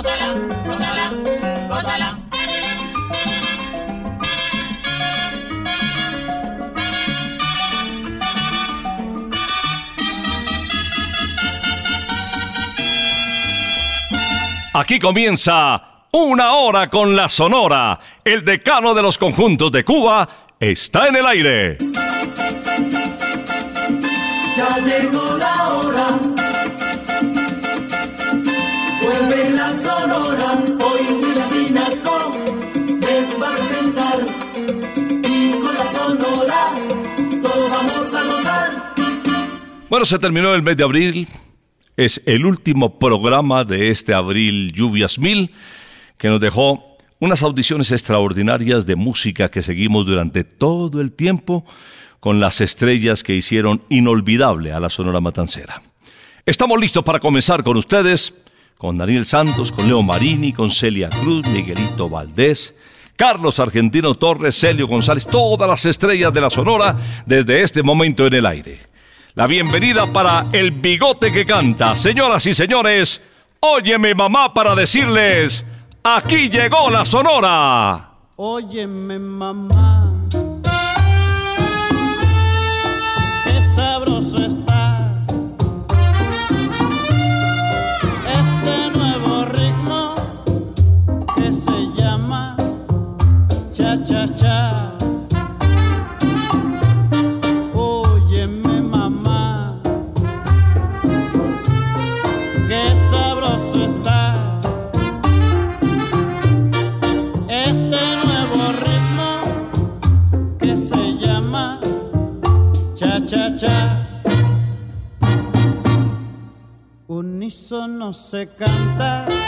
gózala, gózala, gózala, gózala. Aquí comienza una hora con la Sonora. El decano de los conjuntos de Cuba está en el aire. Ya llegó la Bueno, se terminó el mes de abril. Es el último programa de este abril lluvias mil que nos dejó unas audiciones extraordinarias de música que seguimos durante todo el tiempo con las estrellas que hicieron inolvidable a la Sonora Matancera. Estamos listos para comenzar con ustedes, con Daniel Santos, con Leo Marini, con Celia Cruz, Miguelito Valdés, Carlos Argentino Torres, Celio González, todas las estrellas de la Sonora desde este momento en el aire. La bienvenida para el bigote que canta. Señoras y señores, óyeme mamá para decirles, aquí llegó la Sonora. Óyeme mamá, qué sabroso está este nuevo ritmo que se llama cha cha cha. son no se canta.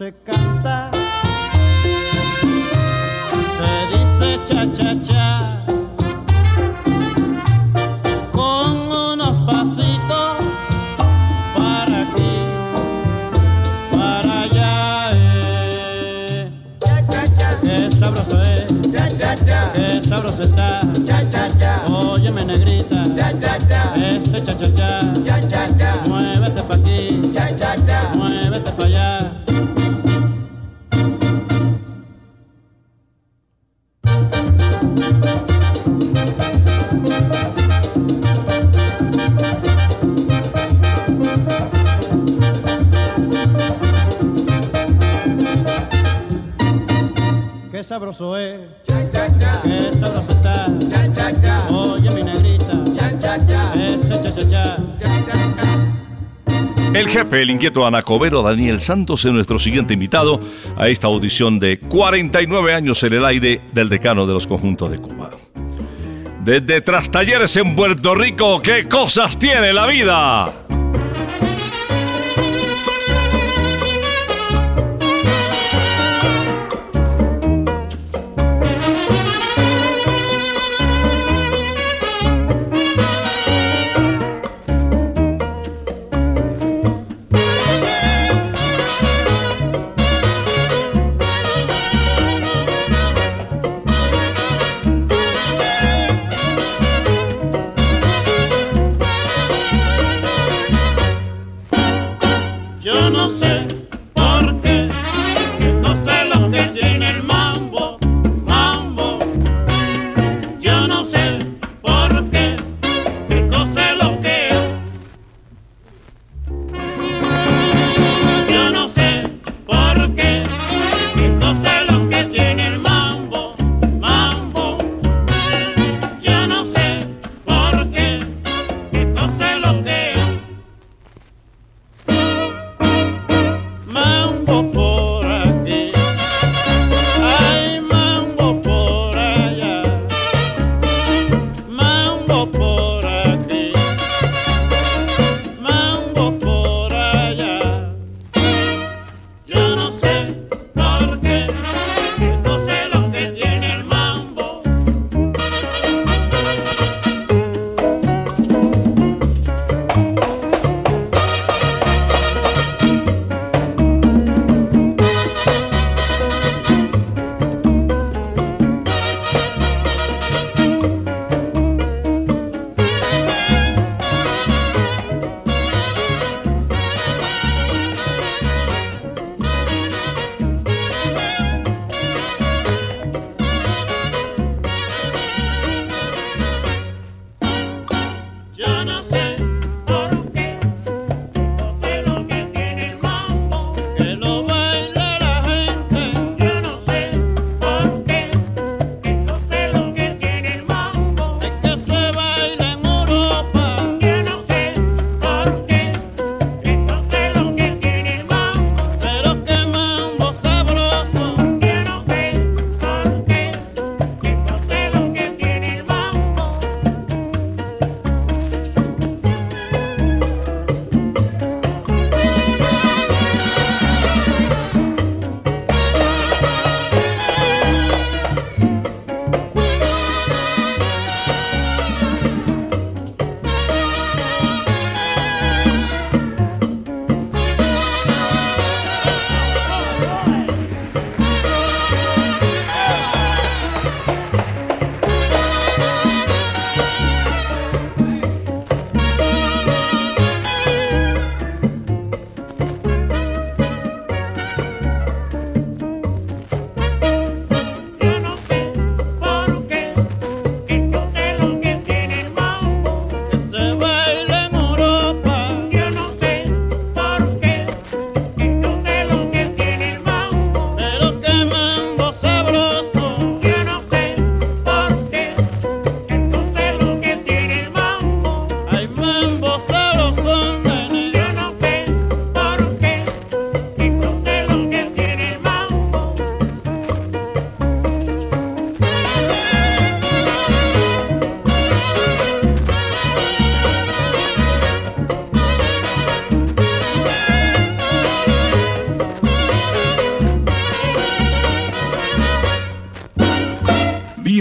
se cae. F, el inquieto anacobero Daniel Santos es nuestro siguiente invitado a esta audición de 49 años en el aire del decano de los conjuntos de Cuba. Desde Trastalleres en Puerto Rico, ¿qué cosas tiene la vida?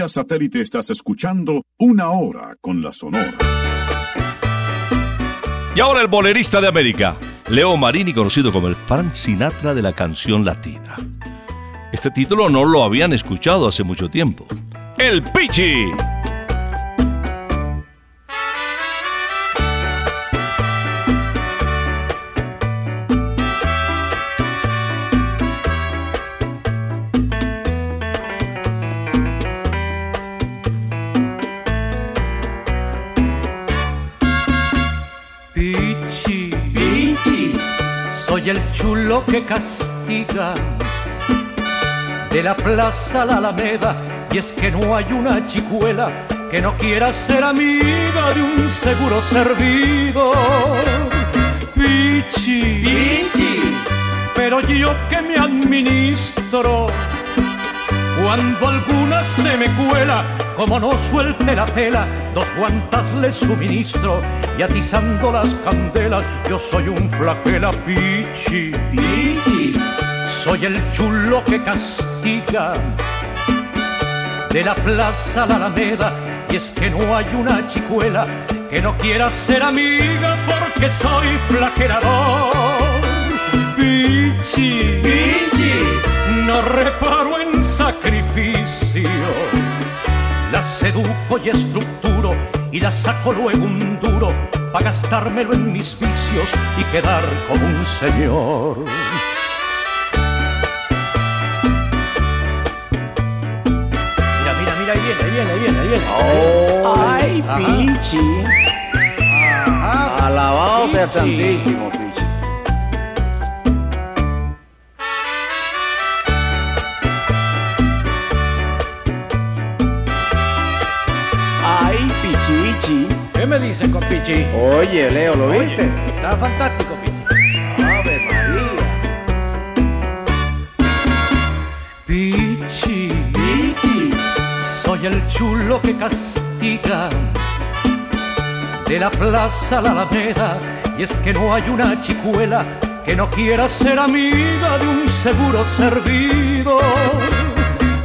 Satélite estás escuchando Una Hora con la Sonora. Y ahora el bolerista de América, Leo Marini, conocido como el Frank Sinatra de la canción latina. Este título no lo habían escuchado hace mucho tiempo. El Pichi. Soy el chulo que castiga de la plaza a la Alameda y es que no hay una chicuela que no quiera ser amiga de un seguro servido. Pichi, Pichi, pero yo que me administro cuando alguna se me cuela, como no suelte la tela, dos guantas le suministro y atizando las candelas, yo soy un flagela pichi. Pichi. Soy el chulo que castiga de la plaza a la Alameda y es que no hay una chicuela que no quiera ser amiga porque soy flagelador. Pichi, Pichi, no reparo Y estructuro y la saco luego un duro para gastármelo en mis vicios y quedar como un señor. Mira, mira, mira, ahí viene, ahí viene, ahí viene, ahí viene. ¡Ay, Ajá. Pichi! Alabado sea. Santísimo, Pichi. Me dicen con Pichi? Oye, Leo, ¿lo Oye, viste? Está fantástico, Pichi. ¡Ave María! Pichi, Pichi, soy el chulo que castiga de la plaza a la Alameda y es que no hay una chicuela que no quiera ser amiga de un seguro servido.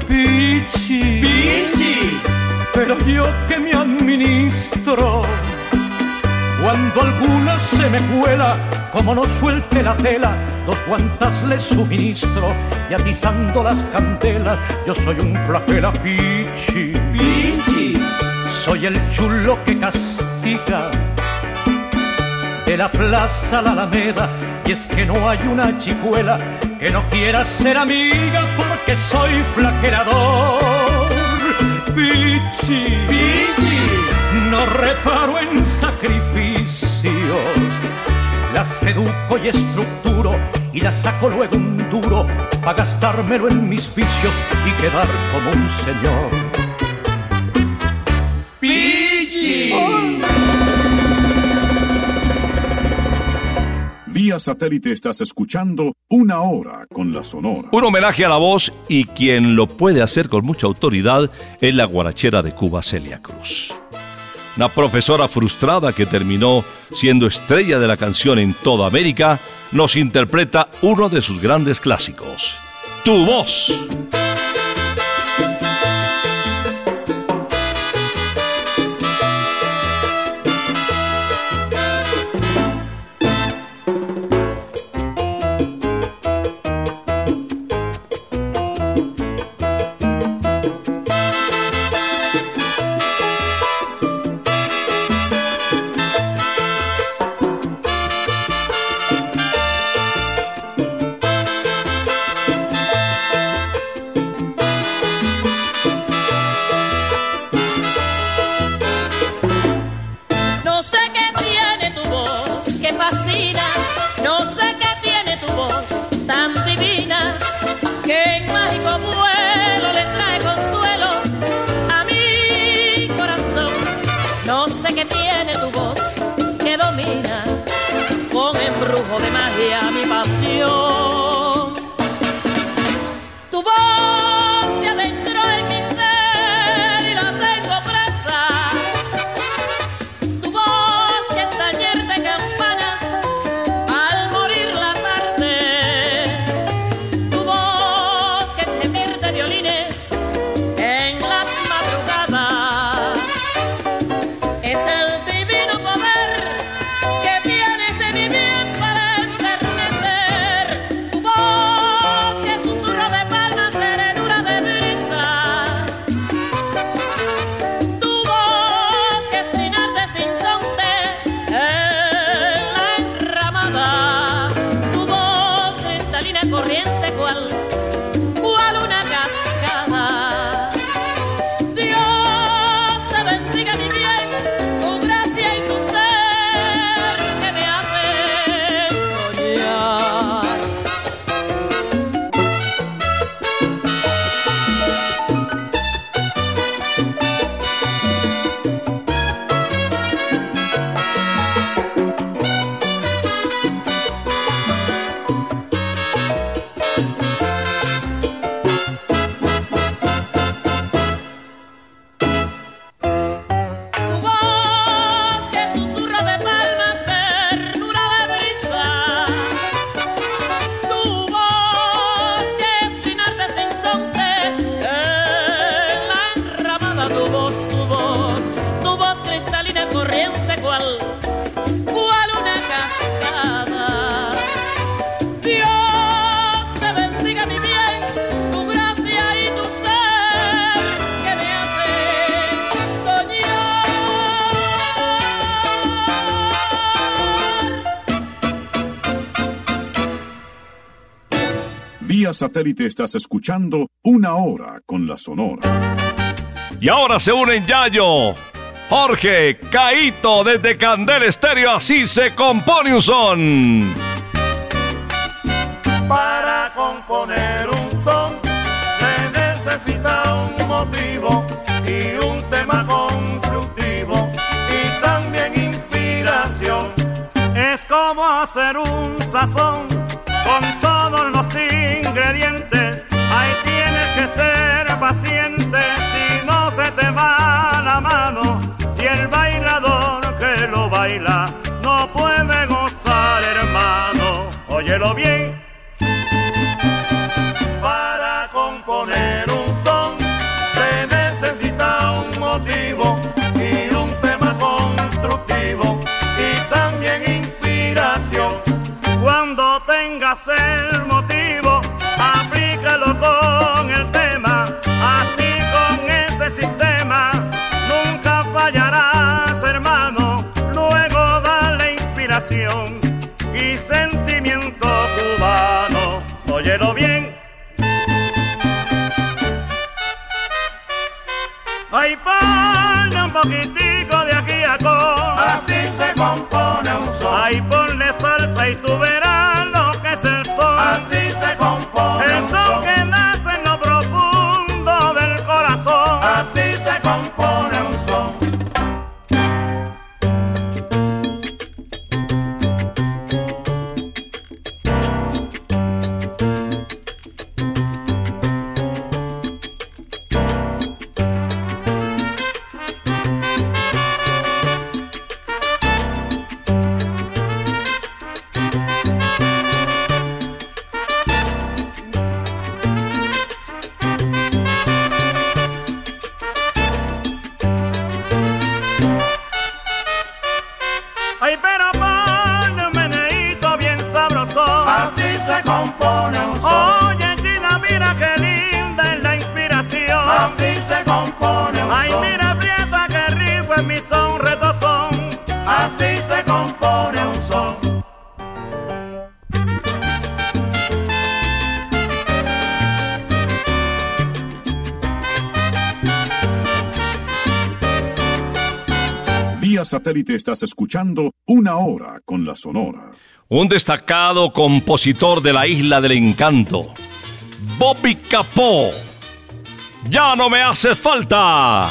Pichi, pero yo que me administro cuando alguna se me cuela, como no suelte la tela, dos guantas le suministro y atizando las candelas, yo soy un flagela pichi. Pichi, soy el chulo que castiga de la plaza a la Alameda y es que no hay una chicuela que no quiera ser amiga porque soy flaquerador. Pichi, Pichi, no reparo en sacrificios. La seduco y estructuro y la saco luego un duro para gastármelo en mis vicios y quedar como un señor. Satélite estás escuchando Una Hora con la Sonora. Un homenaje a la voz y quien lo puede hacer con mucha autoridad es la guarachera de Cuba, Celia Cruz. Una profesora frustrada que terminó siendo estrella de la canción en toda América, nos interpreta uno de sus grandes clásicos, Tu voz. Vía satélite estás escuchando Una Hora con la Sonora. Y ahora se unen Yayo, Jorge, Caito desde Candel Estéreo, así se compone un son. Para componer un son se necesita un motivo y un tema constructivo y también inspiración. Es como hacer un sazón con los ingredientes. Ahí tienes que ser paciente si no se te va la mano y el bailador que lo baila no puede gozar, hermano. Óyelo bien. Y sentimiento cubano. Óyelo bien. Ay, ponle un poquitico de aquí a con. Así se compone un son. Ay, ponle salsa y tú satélite estás escuchando Una Hora con la Sonora. Un destacado compositor de la Isla del Encanto, Bobby Capó. Ya no me hace falta.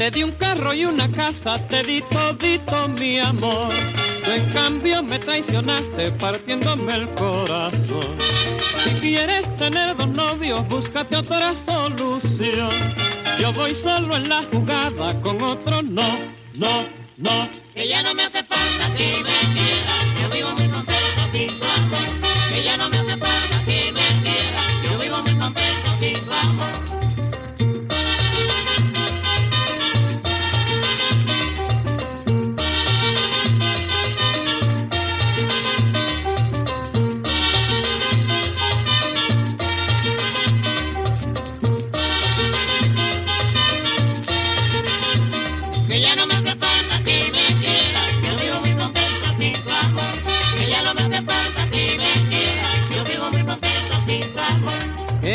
Te di un carro y una casa, te di todito mi amor. Tú en cambio me traicionaste partiéndome el corazón. Si quieres tener dos novios, búscate otra solución. Yo voy solo en la jugada, con otro no, no, no. Que ya no me hace falta que me quiera, yo vivo muy contento sin tu amor. No me hace falta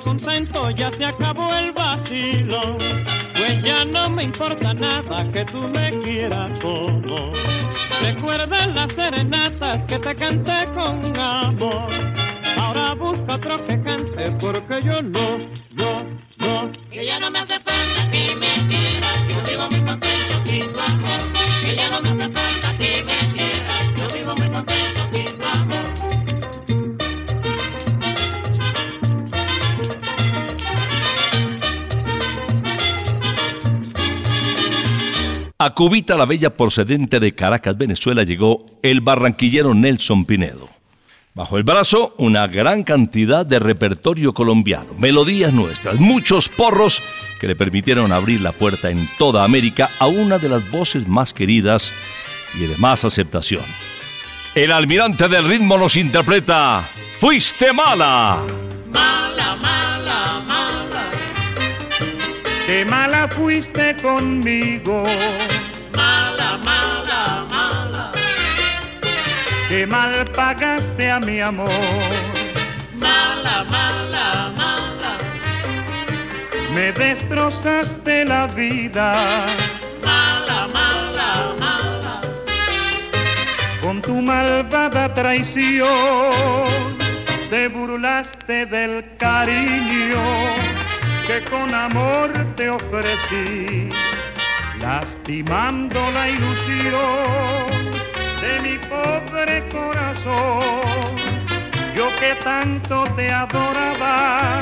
contento, ya se acabó el vacilo. que ya no me importa nada que tú me quieras como. Recuerda las serenatas que te canté con amor. Ahora busca otro que cante porque yo no, no, no. Que ya no me hace falta que me quiera, yo vivo muy contento sin tu amor. Que ya no me hace falta A Cubita la Bella procedente de Caracas, Venezuela, llegó el barranquillero Nelson Pinedo. Bajo el brazo, una gran cantidad de repertorio colombiano, melodías nuestras, muchos porros que le permitieron abrir la puerta en toda América a una de las voces más queridas y de más aceptación. El almirante del ritmo nos interpreta Fuiste mala. Mala, mala, mala, Qué mala fuiste conmigo, mala, mala, mala, qué mal pagaste a mi amor. mala, mala, mala, Me destrozaste la vida. Mala, mala, mala, con tu malvada traición. Te burlaste del cariño que con amor te ofrecí, lastimando la ilusión de mi pobre corazón. Yo que tanto te adoraba,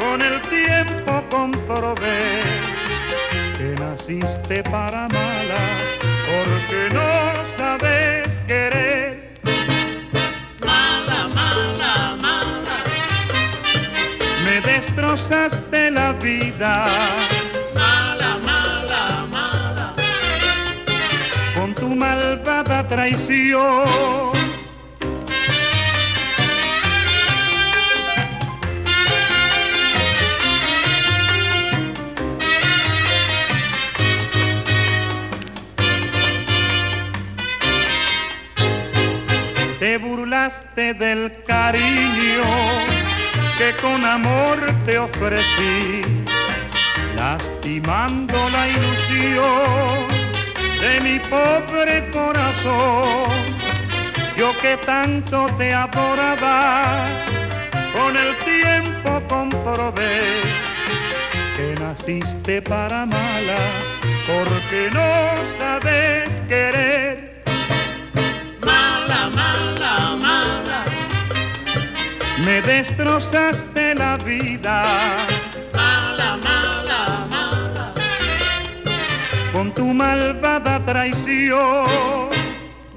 con el tiempo comprobé que naciste para mala, porque no sabes querer. Me destrozaste la vida. Mala, mala, mala, con tu malvada traición. Te burlaste del cariño que con amor te ofrecí, lastimando la ilusión de mi pobre corazón. Yo que tanto te adoraba, con el tiempo comprobé que naciste para mala, porque no sabes querer. mala, mala, mala, me destrozaste la vida. Mala, mala, mala. Con tu malvada traición.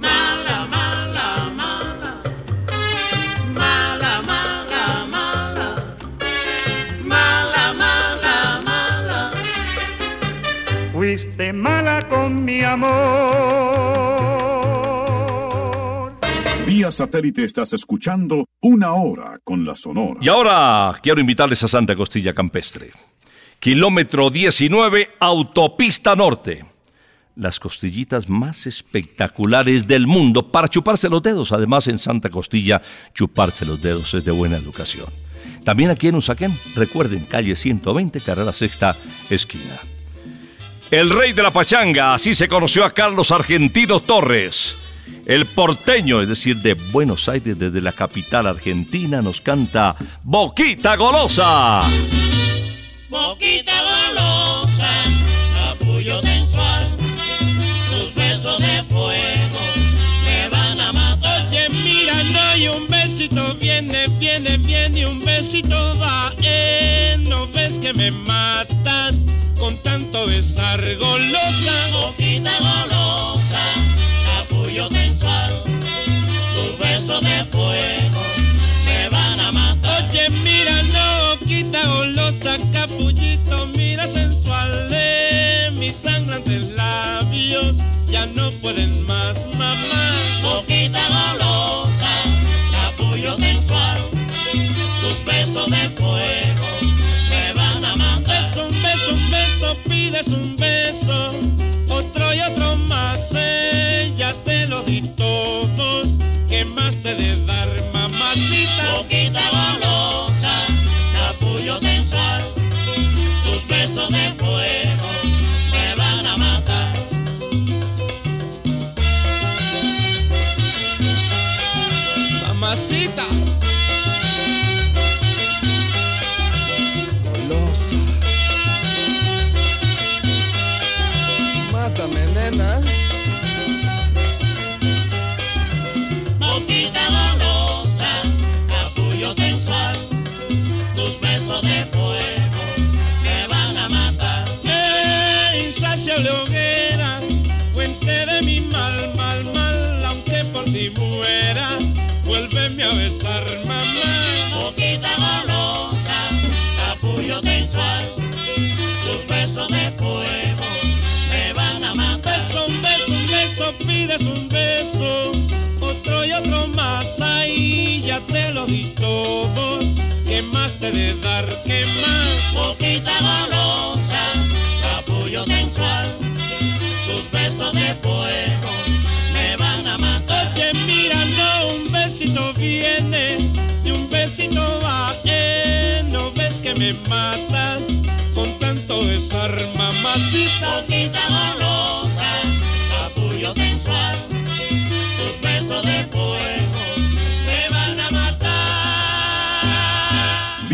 Mala, mala, mala. Mala, mala, mala. Mala, mala, mala. Fuiste mala con mi amor. Satélite estás escuchando Una Hora con la Sonora. Y ahora quiero invitarles a Santa Costilla Campestre. Kilómetro 19, Autopista Norte. Las costillitas más espectaculares del mundo para chuparse los dedos. Además, en Santa Costilla, chuparse los dedos es de buena educación. También aquí en Usaquén, recuerden, calle 120, carrera sexta, esquina. El rey de la pachanga, así se conoció a Carlos Argentino Torres. El porteño, es decir, de Buenos Aires, desde la capital argentina, nos canta Boquita Golosa. Boquita golosa, capullo sensual, tus besos de fuego me van a matar. Oye, mira, no hay un besito, viene, viene, viene, un besito va. Eh, no ves que me matas con tanto besar golosa. Boquita golosa, capullito, mira sensual. Eh, mis sangrantes labios ya no pueden más, mamá. Boquita golosa, capullo sensual, tus besos de fuego me van a matar. Un beso, un beso, pides un beso, pides un beso, otro y otro más, ahí ya te lo di todos. ¿Qué más te de dar? ¿Qué más? Boquita golosa, capullo sensual, tus besos de fuego me van a matar. Oye, mira, no, un besito viene y un besito va, eh, no ves que me matas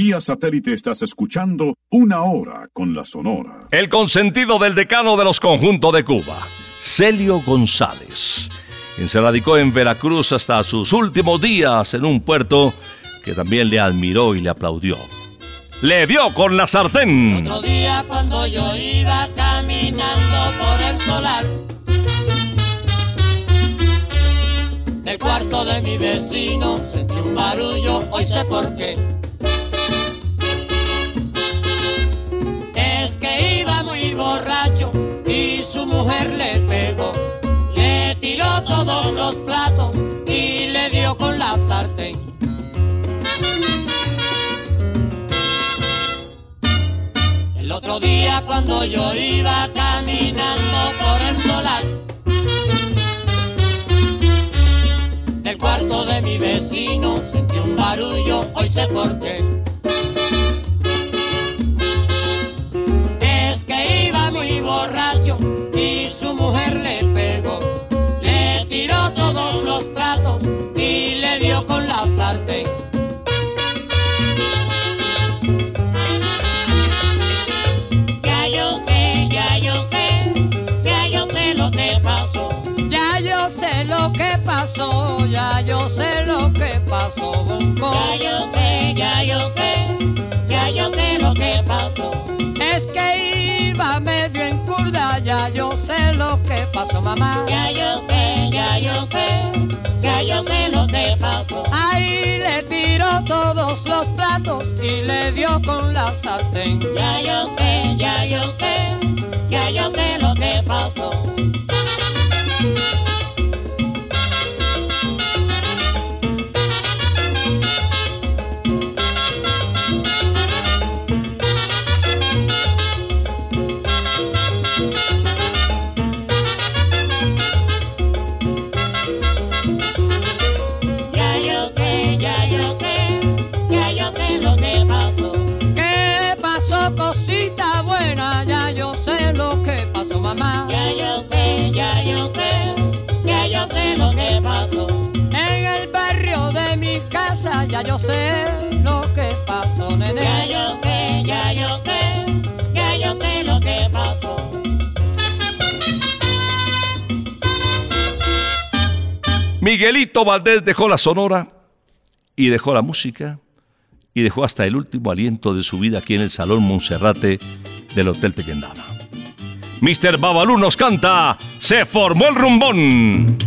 Vía satélite estás escuchando Una Hora con la Sonora. El consentido del decano de los conjuntos de Cuba, Celio González, quien se radicó en Veracruz hasta sus últimos días en un puerto que también le admiró y le aplaudió. Le dio con la sartén. Otro día cuando yo iba caminando por el solar del cuarto de mi vecino sentí un barullo, hoy sé por qué. Borracho y su mujer le pegó, le tiró todos los platos y le dio con la sartén. El otro día cuando yo iba caminando por el solar del cuarto de mi vecino sentí un barullo, hoy sé por Bonco. Ya yo sé, ya yo sé, ya yo sé lo que pasó. Es que iba medio en curda, ya yo sé lo que pasó, mamá. Ya yo sé, ya yo sé, ya yo sé lo que pasó. Ahí le tiró todos los platos y le dio con la sartén. Ya yo sé, ya yo sé, ya yo sé lo que pasó. Ya yo sé lo que pasó, nene. Ya yo sé, ya yo sé, ya yo sé lo que pasó. Miguelito Valdés dejó la sonora y dejó la música y dejó hasta el último aliento de su vida aquí en el Salón Monserrate del Hotel Tequendama. Mr. Babalú nos canta Se formó el rumbón.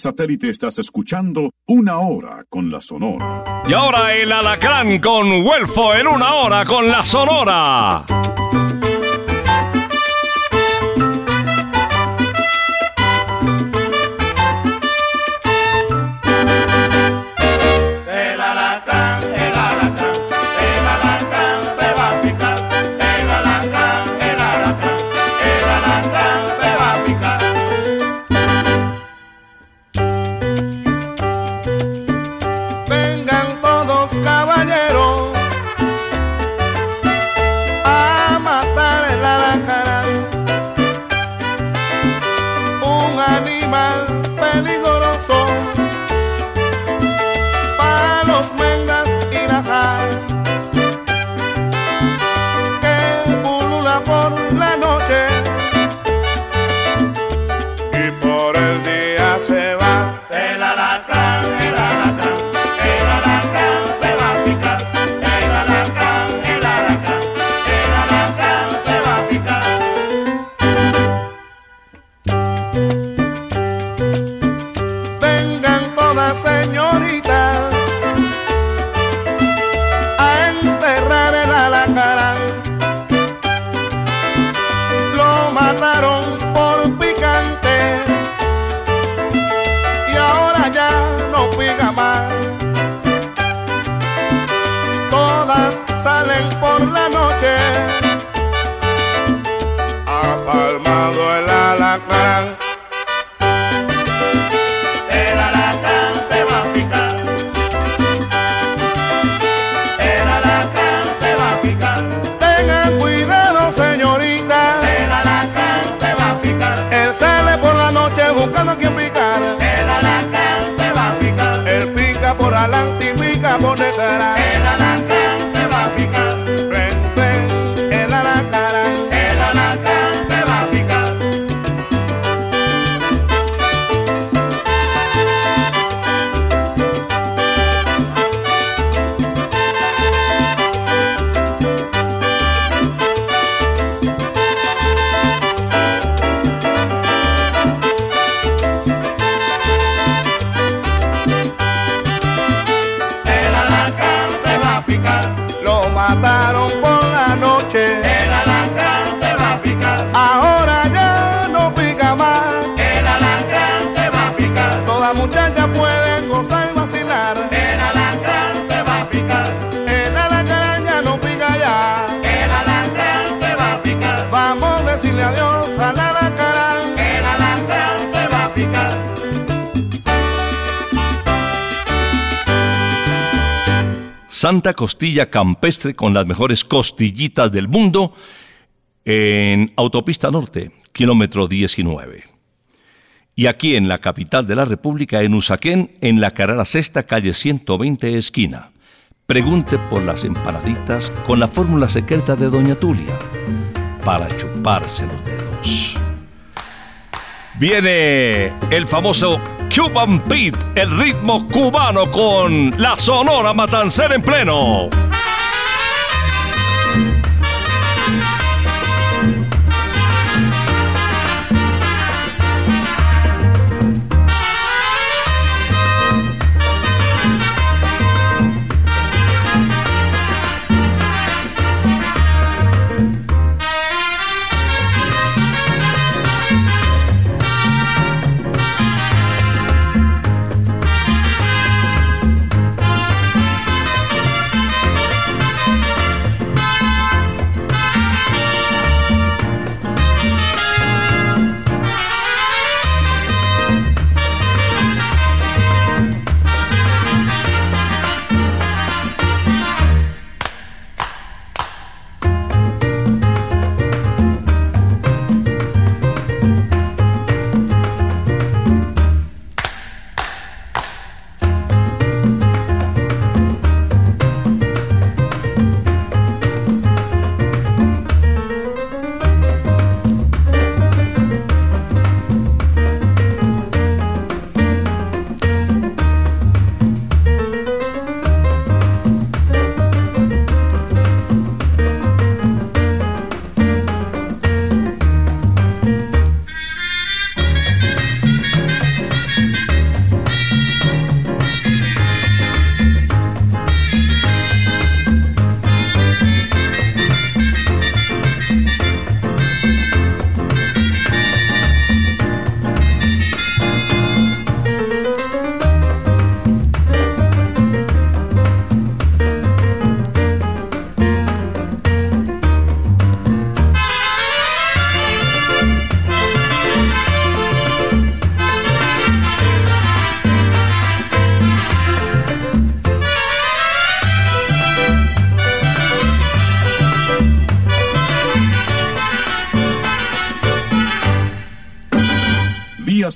satélite estás escuchando Una Hora con la Sonora. Y ahora el alacrán con Huelfo en Una Hora con la Sonora. moneda. Santa Costilla Campestre con las mejores costillitas del mundo en Autopista Norte, kilómetro 19. Y aquí en la capital de la República, en Usaquén, en la carrera sexta, calle 120, esquina. Pregunte por las empanaditas con la fórmula secreta de Doña Tulia para chuparse los dedos. Viene el famoso Cuban Beat, el ritmo cubano con la Sonora Matancera en pleno.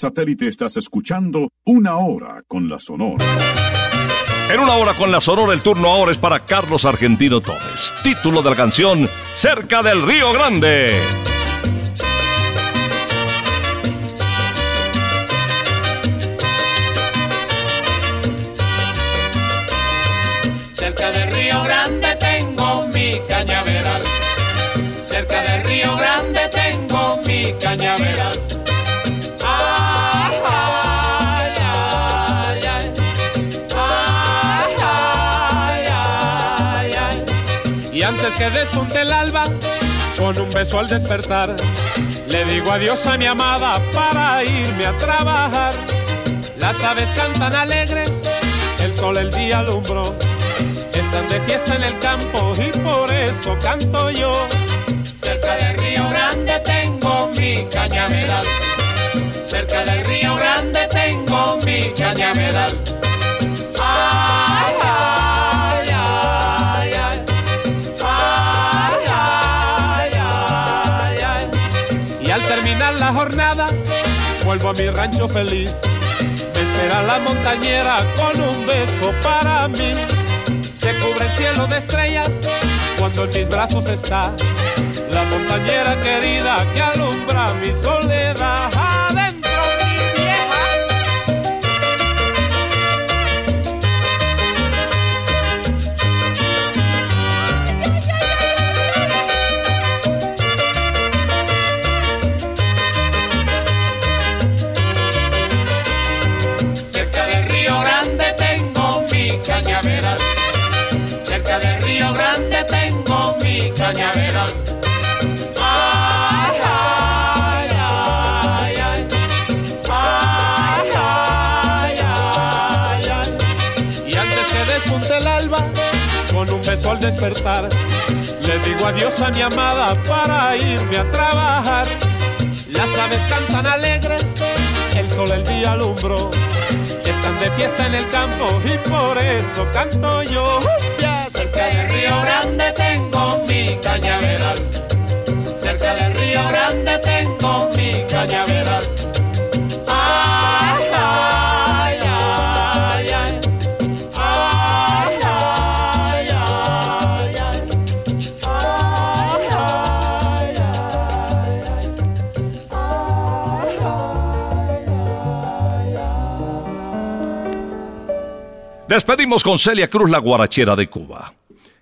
Satélite estás escuchando Una Hora con la Sonora. En una hora con la Sonora, el turno ahora es para Carlos Argentino Torres. Título de la canción Cerca del Río Grande. Cerca del Río Grande tengo mi cañaveral. Cerca del Río Grande tengo mi cañaveral. Que despunte el alba, con un beso al despertar, le digo adiós a mi amada para irme a trabajar. Las aves cantan alegres, el sol el día alumbró. Están de fiesta en el campo y por eso canto yo. Cerca del Río Grande tengo mi cañaveral. Cerca del Río Grande tengo mi cañaveral. Vuelvo a mi rancho feliz. Me espera la montañera con un beso para mí. Se cubre el cielo de estrellas cuando en mis brazos está la montañera querida que alumbra mi soledad. Al despertar, le digo adiós a mi amada para irme a trabajar. Las aves cantan alegres, el sol el día alumbró. Están de fiesta en el campo y por eso canto yo. Cerca del Río Grande tengo mi cañaveral. Cerca del Río Grande tengo mi cañaveral. Despedimos con Celia Cruz, la guarachera de Cuba.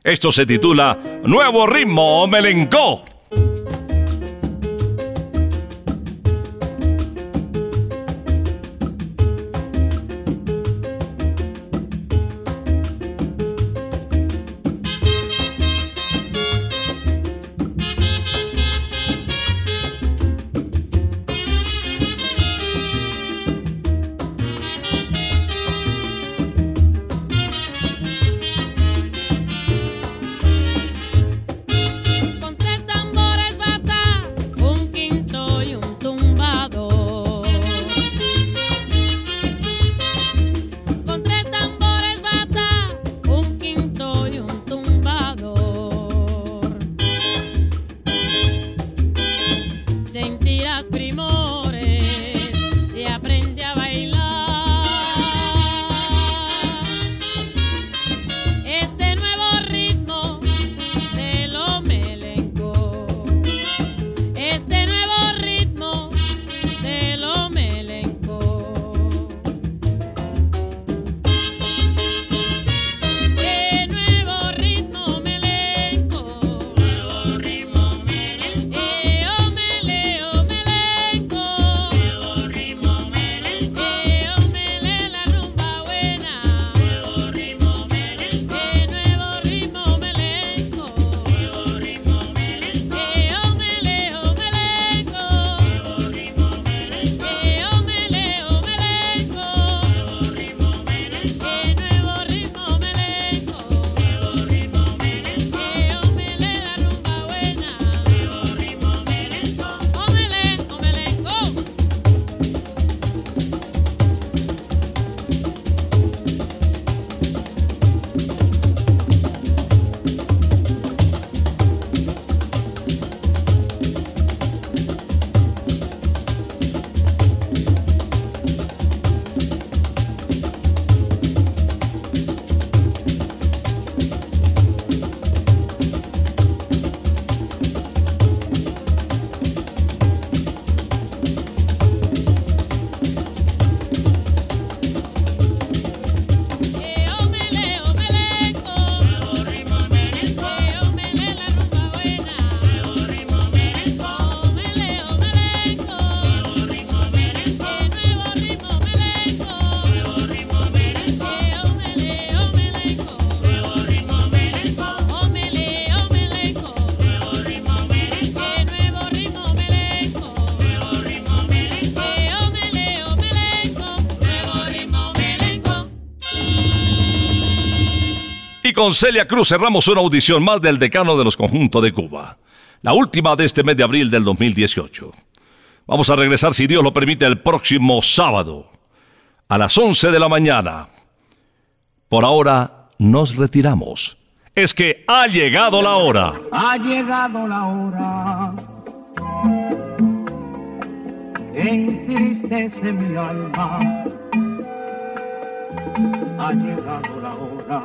Esto se titula Nuevo ritmo Melencó. Con Celia Cruz cerramos una audición más del decano de los conjuntos de Cuba. La última de este mes de abril del 2018. Vamos a regresar, si Dios lo permite, el próximo sábado a las 11 de la mañana. Por ahora nos retiramos. Es que ha llegado la hora. Ha llegado la hora entristece mi alma. Ha llegado la hora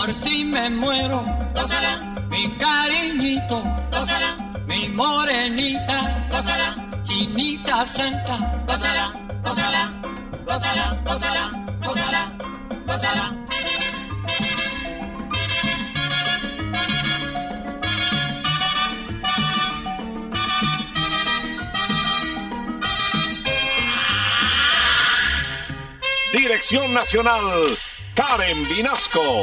Por ti me muero, gózala, mi cariñito, gózala, mi morenita, gózala, chinita santa, gózala, gózala, gózala, gózala, gózala, gózala. Dirección Nacional, Karen Vinasco.